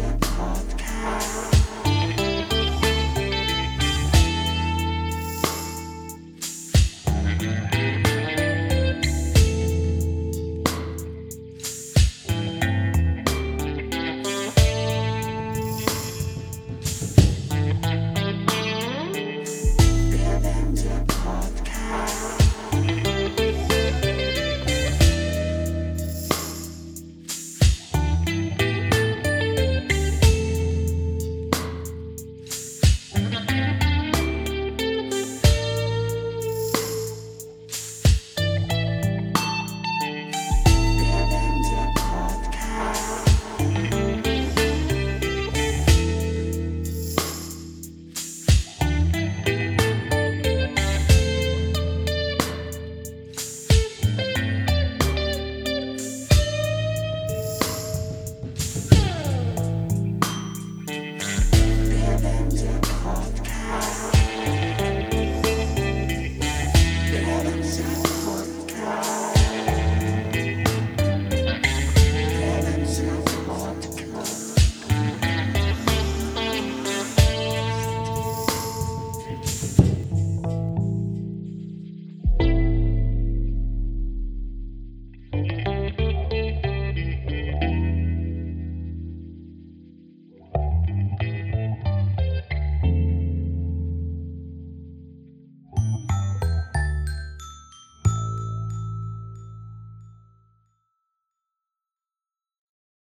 Podcast.